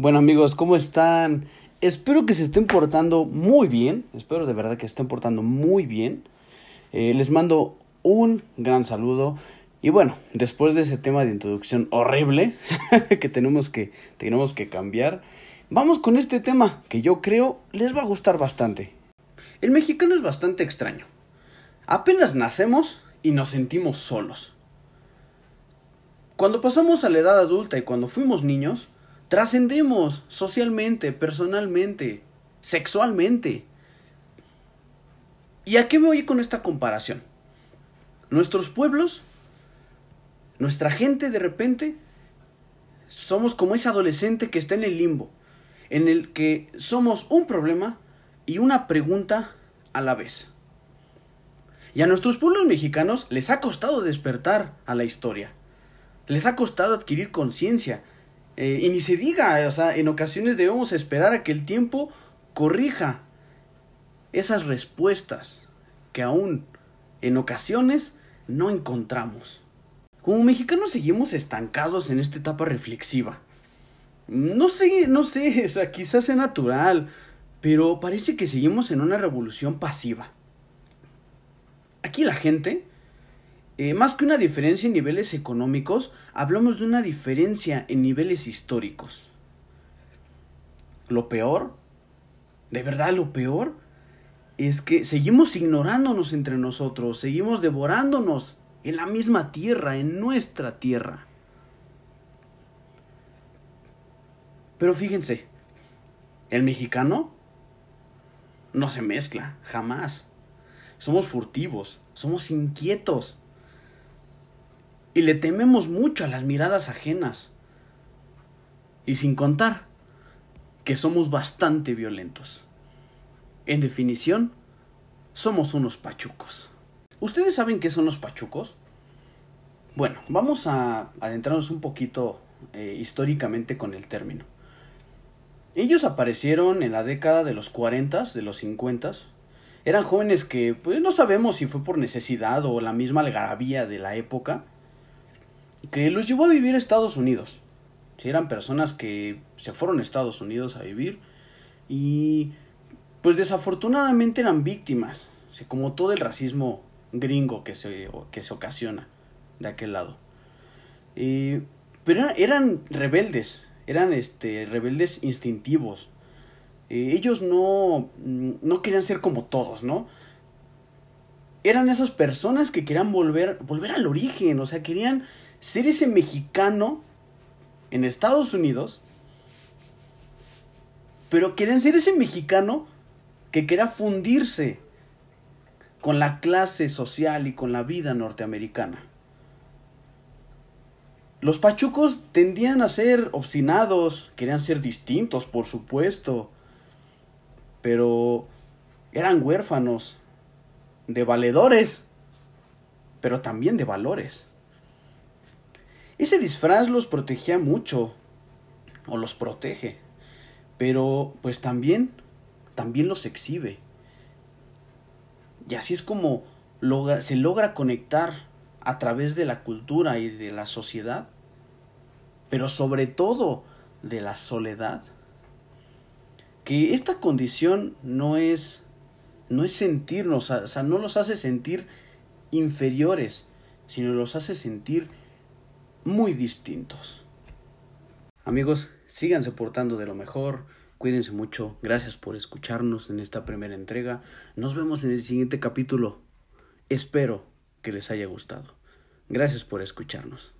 Bueno amigos, ¿cómo están? Espero que se estén portando muy bien, espero de verdad que se estén portando muy bien. Eh, les mando un gran saludo y bueno, después de ese tema de introducción horrible que tenemos que, tenemos que cambiar, vamos con este tema que yo creo les va a gustar bastante. El mexicano es bastante extraño. Apenas nacemos y nos sentimos solos. Cuando pasamos a la edad adulta y cuando fuimos niños, trascendemos socialmente, personalmente, sexualmente. ¿Y a qué me voy con esta comparación? Nuestros pueblos nuestra gente de repente somos como ese adolescente que está en el limbo, en el que somos un problema y una pregunta a la vez. Y a nuestros pueblos mexicanos les ha costado despertar a la historia. Les ha costado adquirir conciencia. Eh, y ni se diga, o sea, en ocasiones debemos esperar a que el tiempo corrija esas respuestas que aún en ocasiones no encontramos. Como mexicanos seguimos estancados en esta etapa reflexiva. No sé, no sé, o sea, quizás sea natural, pero parece que seguimos en una revolución pasiva. Aquí la gente, eh, más que una diferencia en niveles económicos, hablamos de una diferencia en niveles históricos. Lo peor, de verdad lo peor, es que seguimos ignorándonos entre nosotros, seguimos devorándonos en la misma tierra, en nuestra tierra. Pero fíjense, el mexicano no se mezcla, jamás. Somos furtivos, somos inquietos. Y le tememos mucho a las miradas ajenas. Y sin contar que somos bastante violentos. En definición, somos unos pachucos. ¿Ustedes saben qué son los pachucos? Bueno, vamos a adentrarnos un poquito eh, históricamente con el término. Ellos aparecieron en la década de los 40, de los 50. Eran jóvenes que pues, no sabemos si fue por necesidad o la misma algarabía de la época, que los llevó a vivir a Estados Unidos. Si eran personas que se fueron a Estados Unidos a vivir y pues desafortunadamente eran víctimas, como todo el racismo gringo que se, que se ocasiona de aquel lado. pero eran, rebeldes, eran este, rebeldes instintivos. ellos no, no querían ser como todos, ¿no? Eran esas personas que querían volver, volver al origen, o sea, querían ser ese mexicano en Estados Unidos, pero querían ser ese mexicano que quería fundirse con la clase social y con la vida norteamericana. Los pachucos tendían a ser obstinados, querían ser distintos, por supuesto, pero eran huérfanos de valedores, pero también de valores. Ese disfraz los protegía mucho, o los protege, pero pues también, también los exhibe. Y así es como se logra conectar a través de la cultura y de la sociedad, pero sobre todo de la soledad. Que esta condición no es no es sentirnos, o sea, no los hace sentir inferiores, sino los hace sentir muy distintos. Amigos, síganse portando de lo mejor, Cuídense mucho. Gracias por escucharnos en esta primera entrega. Nos vemos en el siguiente capítulo. Espero que les haya gustado. Gracias por escucharnos.